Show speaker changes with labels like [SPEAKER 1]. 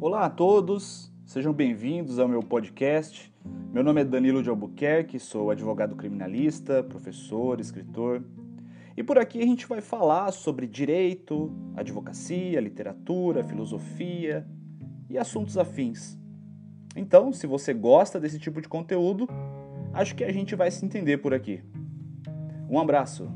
[SPEAKER 1] Olá a todos, sejam bem-vindos ao meu podcast. Meu nome é Danilo de Albuquerque, sou advogado criminalista, professor, escritor. E por aqui a gente vai falar sobre direito, advocacia, literatura, filosofia e assuntos afins. Então, se você gosta desse tipo de conteúdo, acho que a gente vai se entender por aqui. Um abraço!